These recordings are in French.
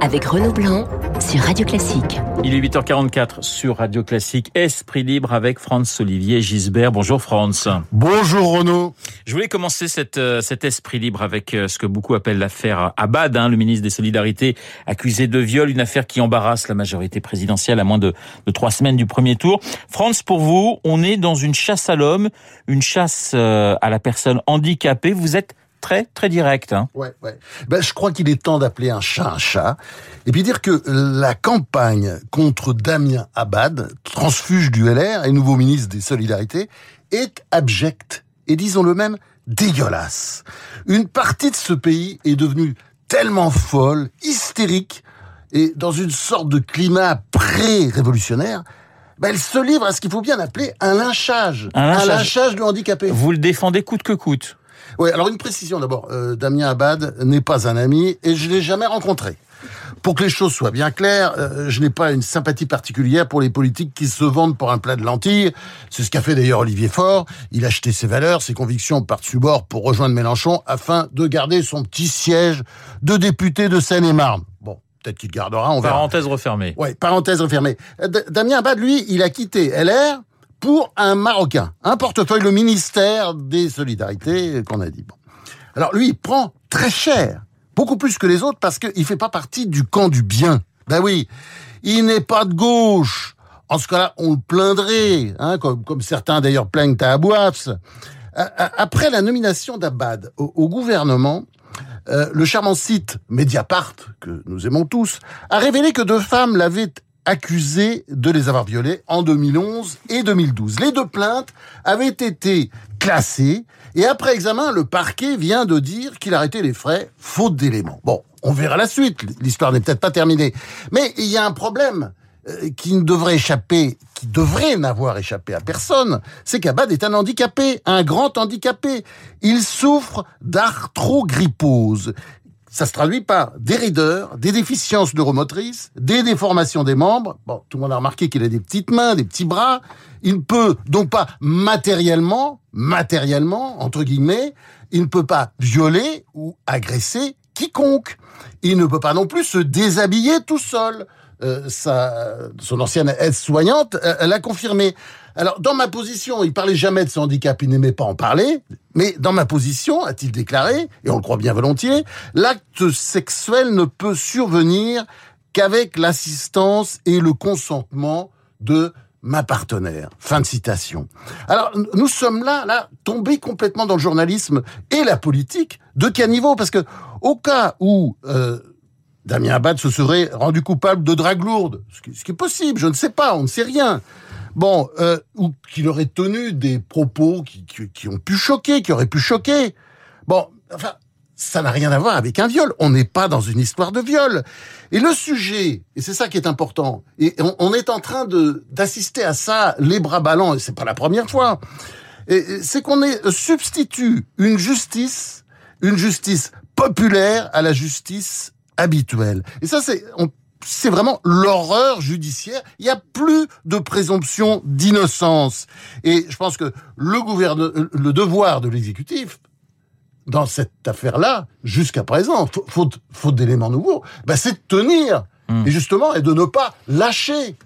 avec Renaud Blanc sur Radio Classique. Il est 8h44 sur Radio Classique. Esprit libre avec Franz Olivier Gisbert. Bonjour Franz. Bonjour Renaud. Je voulais commencer cette, euh, cet esprit libre avec euh, ce que beaucoup appellent l'affaire Abad, hein, le ministre des Solidarités accusé de viol, une affaire qui embarrasse la majorité présidentielle à moins de, de trois semaines du premier tour. Franz, pour vous, on est dans une chasse à l'homme, une chasse euh, à la personne handicapée. Vous êtes très très direct. Hein. Ouais, ouais. Ben, je crois qu'il est temps d'appeler un chat un chat et puis dire que la campagne contre Damien Abad, transfuge du LR et nouveau ministre des Solidarités, est abjecte et disons-le même dégueulasse. Une partie de ce pays est devenue tellement folle, hystérique et dans une sorte de climat pré-révolutionnaire ben elle se livre à ce qu'il faut bien appeler un lynchage. Un lynchage. un lynchage du handicapé. Vous le défendez coûte que coûte. Oui, alors une précision d'abord. Euh, Damien Abad n'est pas un ami et je l'ai jamais rencontré. Pour que les choses soient bien claires, euh, je n'ai pas une sympathie particulière pour les politiques qui se vendent pour un plat de lentilles. C'est ce qu'a fait d'ailleurs Olivier Faure. Il a acheté ses valeurs, ses convictions par-dessus bord pour rejoindre Mélenchon afin de garder son petit siège de député de Seine-et-Marne. Bon, peut-être qu'il gardera, on verra. Parenthèse refermée. Ouais, parenthèse refermée. Euh, D- Damien Abad, lui, il a quitté LR pour un Marocain, un portefeuille, le ministère des Solidarités, euh, qu'on a dit. Bon. Alors lui, il prend très cher, beaucoup plus que les autres, parce qu'il fait pas partie du camp du bien. Ben oui, il n'est pas de gauche. En ce cas-là, on le plaindrait, hein, comme, certains d'ailleurs plaignent à Abouafs. A- a- Après la nomination d'Abad au, au gouvernement, euh, le charmant site Mediapart, que nous aimons tous, a révélé que deux femmes l'avaient accusé de les avoir violées en 2011 et 2012. Les deux plaintes avaient été classées et après examen, le parquet vient de dire qu'il arrêtait les frais faute d'éléments. Bon, on verra la suite. L'histoire n'est peut-être pas terminée. Mais il y a un problème euh, qui ne devrait échapper, qui devrait n'avoir échappé à personne, c'est qu'Abad est un handicapé, un grand handicapé. Il souffre d'arthrogrypose. Ça se traduit par des raideurs, des déficiences neuromotrices, des déformations des membres. Bon, tout le monde a remarqué qu'il a des petites mains, des petits bras. Il ne peut donc pas matériellement, matériellement, entre guillemets, il ne peut pas violer ou agresser quiconque. Il ne peut pas non plus se déshabiller tout seul. Euh, sa, son ancienne aide-soignante euh, l'a confirmé. Alors, dans ma position, il parlait jamais de son handicap, il n'aimait pas en parler, mais dans ma position, a-t-il déclaré, et on le croit bien volontiers, l'acte sexuel ne peut survenir qu'avec l'assistance et le consentement de ma partenaire. Fin de citation. Alors, nous sommes là, là, tombés complètement dans le journalisme et la politique de caniveau, parce que au cas où euh, Damien Abad se serait rendu coupable de drague lourde, ce qui, est possible, je ne sais pas, on ne sait rien. Bon, euh, ou qu'il aurait tenu des propos qui, qui, qui ont pu choquer, qui auraient pu choquer. Bon, enfin, ça n'a rien à voir avec un viol. On n'est pas dans une histoire de viol. Et le sujet, et c'est ça qui est important, et on, est en train de d'assister à ça les bras ballants, et c'est pas la première fois. C'est qu'on est substitue une justice, une justice populaire à la justice habituelle. Et ça, c'est c'est vraiment l'horreur judiciaire. Il n'y a plus de présomption d'innocence. Et je pense que le gouverne, le devoir de l'exécutif, dans cette affaire-là, jusqu'à présent, fa- faute, faute d'éléments nouveaux, bah, c'est de tenir. Hmm. Et justement, et de ne pas lâcher.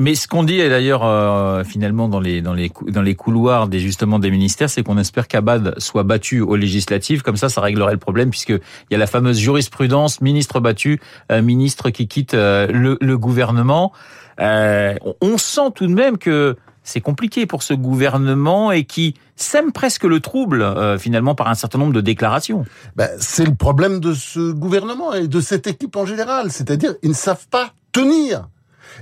Mais ce qu'on dit et d'ailleurs euh, finalement dans les dans les couloirs des justement des ministères, c'est qu'on espère qu'Abad soit battu aux législatives. Comme ça, ça réglerait le problème puisque il y a la fameuse jurisprudence ministre battu, euh, ministre qui quitte euh, le, le gouvernement. Euh, on- sent tout de même que c'est compliqué pour ce gouvernement et qui sème presque le trouble euh, finalement par un certain nombre de déclarations. Bah, c'est le problème de ce gouvernement et de cette équipe en général. C'est-à-dire, ils ne savent pas tenir.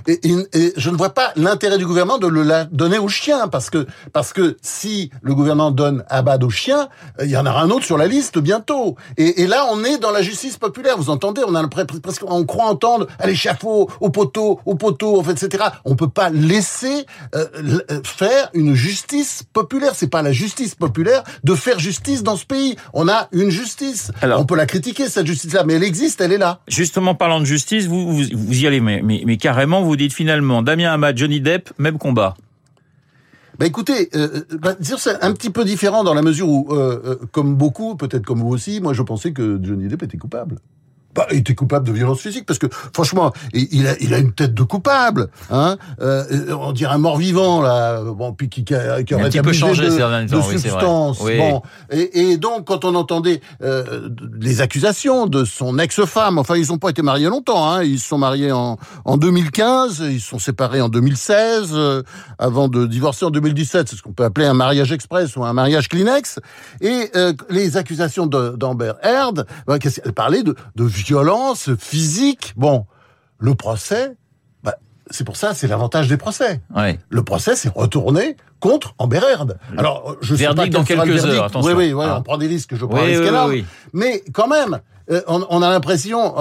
Et, et- et je ne vois pas l'intérêt du gouvernement de le la- donner aux chiens, parce que parce que si le gouvernement donne Abad aux chiens, euh, il y en aura un autre sur la liste bientôt. Et, et là, on est dans la justice populaire. Vous entendez On a presque, on croit entendre à l'échafaud, au poteau, au poteau, en fait, etc. On peut pas laisser euh, euh, faire une justice populaire. C'est pas la justice populaire de faire justice dans ce pays. On a une justice. Alors- on peut la critiquer cette justice-là, mais elle existe, elle est là. Justement, parlant de justice, vous, vous, vous y allez, mais, mais, mais carrément, vous dites finalement, Damien Hamad, Johnny Depp, même combat. Bah écoutez, euh, bah, disons, c'est un petit peu différent dans la mesure où, euh, euh, comme beaucoup, peut-être comme vous aussi, moi je pensais que Johnny Depp était coupable. Bah, il était coupable de violence physique parce que franchement, il a, il a une tête de coupable. Hein euh, on dirait un mort-vivant là, bon, puis qui, qui, qui aurait été changé de, de oui, substance. Oui. Bon, et, et, donc quand on entendait euh, les accusations de son ex-femme, enfin ils n'ont pas été mariés longtemps. Hein, ils se sont mariés en, en 2015, ils se sont séparés en 2016, euh, avant de divorcer en 2017. C'est ce qu'on peut appeler un mariage express ou un mariage Kleenex. Et euh, les accusations d'Amber Heard, bah, elle parlait de, de violence physique. Bon, le procès, bah, c'est pour ça, c'est l'avantage des procès. Ouais. Le procès s'est retourné contre Amber Heard. Alors, je sais pas dans quelques heures, attention. Oui, oui, ah. on prend des risques, je prends oui, un risque oui, oui, Mais quand même, euh, on, on, a l'impression,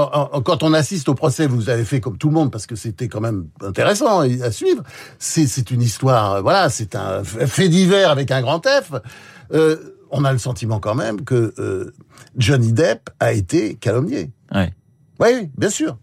quand on assiste au procès, vous avez fait comme tout le monde, parce que c'était quand même intéressant à suivre, c'est une histoire, voilà, c'est un fait divers avec un grand F. Euh, on a le sentiment quand même que euh, Johnny Depp a été calomnié. Ouais. Oui, bien sûr.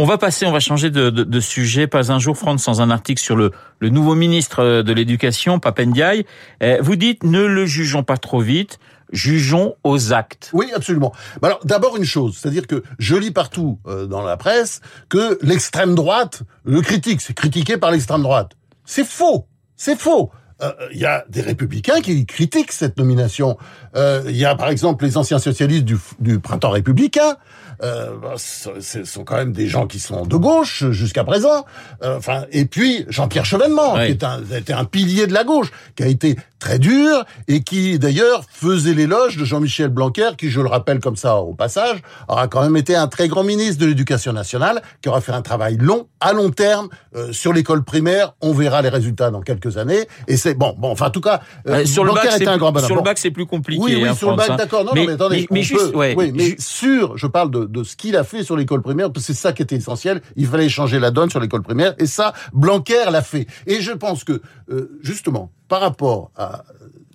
On va passer, on va changer de, de, de, sujet. Pas un jour, France, sans un article sur le, le nouveau ministre de l'Éducation, Papendiaï. Eh, vous dites, ne le jugeons pas trop vite, jugeons aux actes. Oui, absolument. Alors, d'abord une chose, c'est-à-dire que je lis partout euh, dans la presse que l'extrême droite le critique, c'est critiqué par l'extrême droite. C'est faux, c'est faux il euh, y a des républicains qui critiquent cette nomination. Il euh, y a par exemple les anciens socialistes du, du printemps républicain. Euh, ce sont quand même des gens qui sont de gauche jusqu'à présent. Euh, enfin, et puis Jean-Pierre Chevènement, oui. qui est un, était un pilier de la gauche, qui a été très dur et qui d'ailleurs faisait l'éloge de Jean-Michel Blanquer, qui, je le rappelle comme ça au passage, aura quand même été un très grand ministre de l'Éducation nationale, qui aura fait un travail long, à long terme, euh, sur l'école primaire. On verra les résultats dans quelques années. Et c'est bon, bon, enfin en tout cas, euh, sur Blanquer le bac, était un grand bonhomme. Sur le bac, c'est plus compliqué. Oui, oui, hein, sur le bac, d'accord. Non, mais, non, mais attendez, mais, mais juste, peut, ouais, oui, mais sur, je parle de, de ce qu'il a fait sur l'école primaire, parce que c'est ça qui était essentiel. Il fallait changer la donne sur l'école primaire, et ça, Blanquer l'a fait. Et je pense que, euh, justement, par rapport à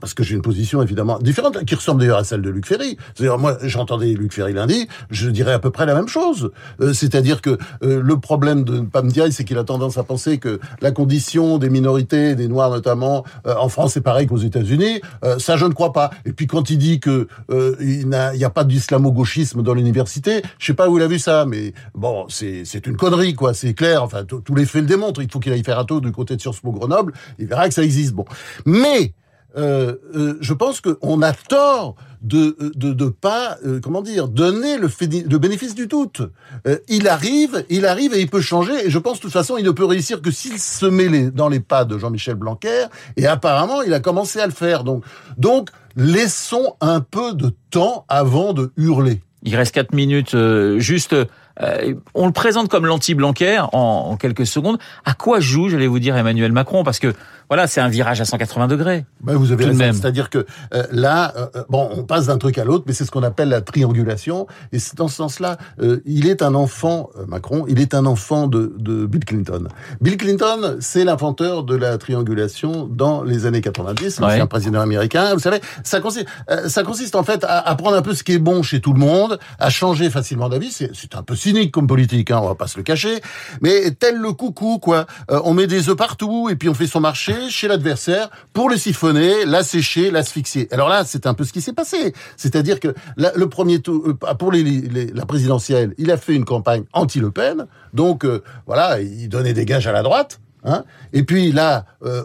parce que j'ai une position évidemment différente, qui ressemble d'ailleurs à celle de Luc Ferry. C'est-à-dire, moi, j'entendais Luc Ferry lundi, je dirais à peu près la même chose. Euh, C'est-à-dire que euh, le problème de Pamdiaï, c'est qu'il a tendance à penser que la condition des minorités, des Noirs notamment, euh, en France, c'est pareil qu'aux États-Unis. Euh, ça, je ne crois pas. Et puis, quand il dit que euh, il n'y a, pas d'islamo-gauchisme dans l'université, je sais pas où il a vu ça, mais bon, c'est une connerie, quoi. C'est clair. Enfin, tous les faits le démontrent. Il faut qu'il aille faire un tour du côté de Sciences Po Grenoble. Il verra que ça existe. Bon, mais euh, euh, je pense qu'on a tort de de, de pas euh, comment dire donner le, le bénéfice du doute. Euh, il arrive, il arrive et il peut changer. Et je pense de toute façon, il ne peut réussir que s'il se met les, dans les pas de Jean-Michel Blanquer. Et apparemment, il a commencé à le faire. Donc donc laissons un peu de temps avant de hurler. Il reste quatre minutes. Juste, euh, on le présente comme l'anti-Blanquer en, en, quelques secondes. À quoi joue, j'allais vous dire, Emmanuel Macron? Parce que voilà, c'est un virage à 180 degrés. Ben vous avez raison. C'est-à-dire que euh, là, euh, bon, on passe d'un truc à l'autre, mais c'est ce qu'on appelle la triangulation. Et c'est dans ce sens-là, euh, il est un enfant, Macron, il est un enfant de, de Bill Clinton. Bill Clinton, c'est l'inventeur de la triangulation dans les années 90, ouais. un président américain. Vous savez, ça consiste, ça consiste en fait à, à, prendre un peu ce qui est bon chez tout le monde, à changer facilement d'avis. C'est un peu cynique comme politique, hein, on va pas se le cacher. Mais tel le coucou, quoi. on met des œufs partout et puis on fait son marché chez l'adversaire pour le siphonner, l'assécher, l'asphyxier. Alors là, c'est un peu ce qui s'est passé. C'est-à-dire que le premier tour, euh, pour les, les, la présidentielle, il a fait une campagne anti-Le Pen. Donc euh, voilà, il donnait des gages à la droite. Hein et puis là, euh,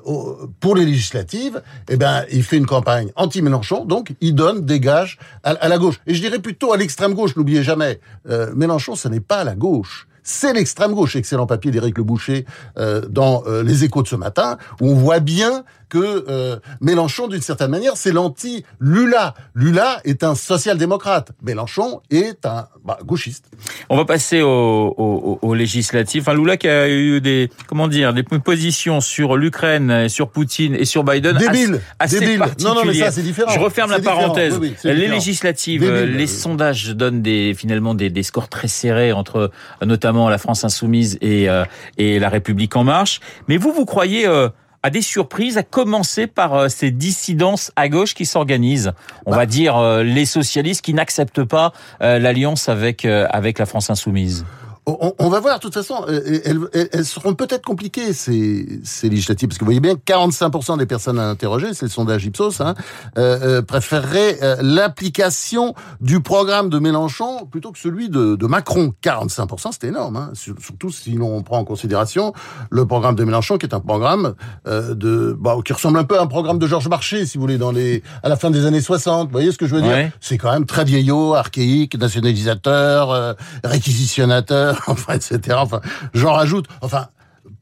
pour les législatives, eh ben, il fait une campagne anti-Mélenchon, donc il donne des gages à, la gauche. Et je dirais plutôt à l'extrême gauche, n'oubliez jamais, euh, Mélenchon, ce n'est pas la gauche c'est l'extrême gauche. Excellent papier d'Éric Le Boucher euh, dans euh, les échos de ce matin, où on voit bien que euh, Mélenchon, d'une certaine manière, c'est l'anti-Lula. Lula est un social-démocrate. Mélenchon est un bah, gauchiste. On va passer au, au, au législatif. Enfin, Lula qui a eu des, comment dire, des positions sur l'Ukraine, sur Poutine et sur Biden. Débile. Assez, Débile. Non, non, mais ça, c'est différent. Je referme la parenthèse. Oui, oui, les législatives, Débile. les sondages donnent des, finalement des, des scores très serrés entre notamment la France insoumise et, euh, et la République en marche. Mais vous, vous croyez euh, à des surprises, à commencer par euh, ces dissidences à gauche qui s'organisent. On bah. va dire les socialistes qui n'acceptent pas l'alliance avec avec la France insoumise. On, va voir, de toute façon, euh, elles, seront peut-être compliquées, ces, ces, législatives, parce que vous voyez bien, 45% des personnes interrogées, c'est le sondage Ipsos, hein, euh, euh préféreraient euh, l'application du programme de Mélenchon plutôt que celui de, de Macron. 45%, c'est énorme, hein, surtout si l'on prend en considération le programme de Mélenchon, qui est un programme euh, de, bah, qui ressemble un peu à un programme de Georges Marchais, si vous voulez, dans les, à la fin des années 60. Vous voyez ce que je veux dire? C'est quand même très vieillot, archaïque, nationalisateur, réquisitionnateur enfin, etc. Enfin, j'en rajoute. Enfin,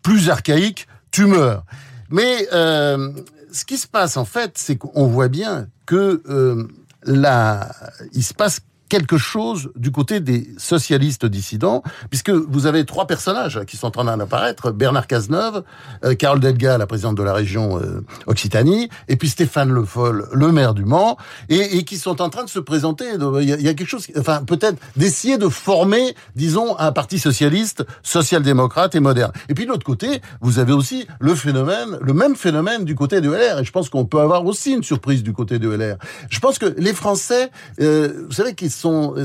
plus archaïque, tu meurs. Mais euh, ce qui se passe en fait, c'est qu'on voit bien que euh, là, il se passe quelque chose du côté des socialistes dissidents, puisque vous avez trois personnages qui sont en train d'apparaître, Bernard Cazeneuve, euh, Carole Delga, la présidente de la région euh, Occitanie, et puis Stéphane Le Foll, le maire du Mans, et, qui sont en train de se présenter. Il y, a, quelque chose, enfin peut-être d'essayer de former, disons, un parti socialiste, social-démocrate et moderne. Et puis de l'autre côté, vous avez aussi le phénomène, le même phénomène du côté de LR, et je pense qu'on peut avoir aussi une surprise du côté de LR. Je pense que les Français, euh, vous savez qu'ils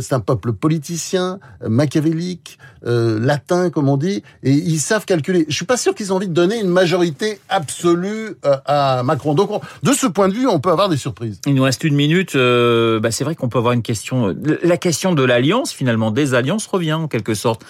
c'est un peuple politicien, machiavélique, euh, latin comme on dit, et ils savent calculer. Je suis pas sûr qu'ils aient envie de donner une majorité absolue euh, à Macron. Donc, de ce point de vue, on peut avoir des surprises. Il nous reste une minute. Euh, bah, c'est vrai qu'on peut avoir une question. La question de l'alliance, finalement, des alliances revient en quelque sorte.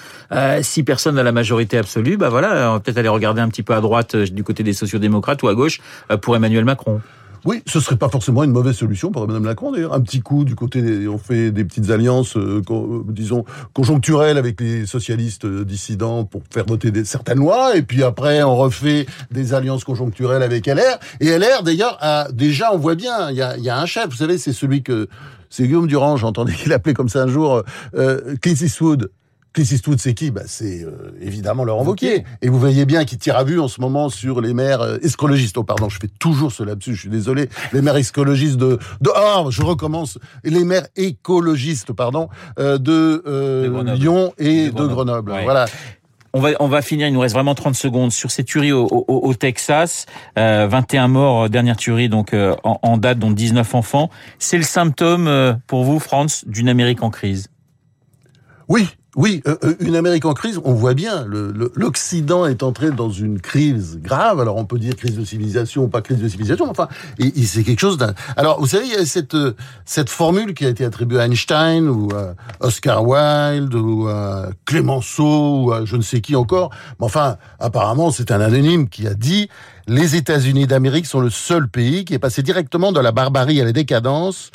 si personne n'a la majorité absolue, bah voilà, on va peut-être aller regarder un petit peu à droite du côté des sociodémocrates ou à gauche pour Emmanuel Macron. Oui, ce serait pas forcément une mauvaise solution pour Mme Macron d'ailleurs. Un petit coup du côté, des, on fait des petites alliances, euh, euh, disons conjoncturelles avec les socialistes euh, dissidents pour faire voter des, certaines lois, et puis après on refait des alliances conjoncturelles avec LR. Et LR d'ailleurs a déjà, on voit bien, il y a, y a un chef, vous savez, c'est celui que c'est Guillaume Durand, j'entendais qu'il appelait comme ça un jour euh, Clint. Clint Eastwood, c'est qui bah, C'est euh, évidemment Laurent Wauquiez. Et vous voyez bien qu'il tire à vue en ce moment sur les maires euh, escrologistes. Oh pardon, je fais toujours ce lapsus, je suis désolé. Les maires écologistes de... de oh, je recommence. Les maires écologistes, pardon, euh, de, euh, Lyon et de Grenoble. Voilà. On va, on va finir, il nous reste vraiment 30 secondes, sur ces tueries au, au, au Texas. Euh, 21 morts, dernière tuerie donc en, en, date, dont 19 enfants. C'est le symptôme, pour vous, France, d'une Amérique en crise? Oui, oui, euh, euh, une Amérique en crise, on voit bien, l'Occident est entré dans une crise grave. Alors on peut dire crise de civilisation ou pas crise de civilisation, enfin, c'est quelque chose d'un. Alors vous savez, il y a cette euh, cette formule qui a été attribuée à Einstein ou à Oscar Wilde ou à Clémenceau ou à je ne sais qui encore. Mais enfin, apparemment, c'est un anonyme qui a dit les États-Unis d'Amérique sont le seul pays qui est passé directement de la barbarie à la décadence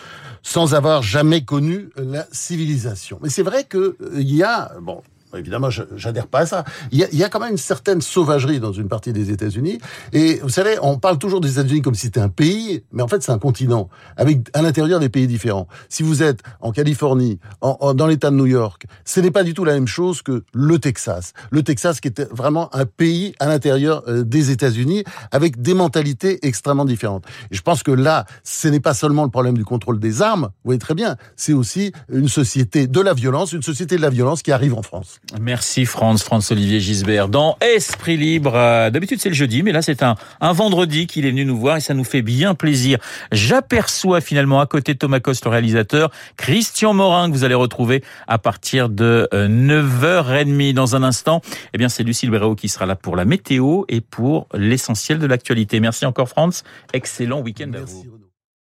sans avoir jamais connu la civilisation. Mais c'est vrai qu'il euh, y a, bon, Évidemment, j'adhère pas à ça. Il y, a, il y, a, quand même une certaine sauvagerie dans une partie des États-Unis. Et vous savez, on parle toujours des États-Unis comme si c'était un pays, mais en fait, c'est un continent avec à l'intérieur des pays différents. Si vous êtes en Californie, en, dans l'État de New York, ce n'est pas du tout la même chose que le Texas. Le Texas qui était vraiment un pays à l'intérieur euh, des États-Unis avec des mentalités extrêmement différentes. Et je pense que là, ce n'est pas seulement le problème du contrôle des armes. Vous voyez très bien, c'est aussi une société de la violence, une société de la violence qui arrive en France. Merci France, France-Olivier Gisbert. Dans Esprit Libre, euh, d'habitude c'est le jeudi, mais là c'est un, un vendredi qu'il est venu nous voir et ça nous fait bien plaisir. J'aperçois finalement à côté de Thomas Coste, le réalisateur, Christian Morin que vous allez retrouver à partir de 9h30 euh, dans un instant. Eh bien c'est Lucille Béraud qui sera là pour la météo et pour l'essentiel de l'actualité. Merci encore France. Excellent week-end à vous.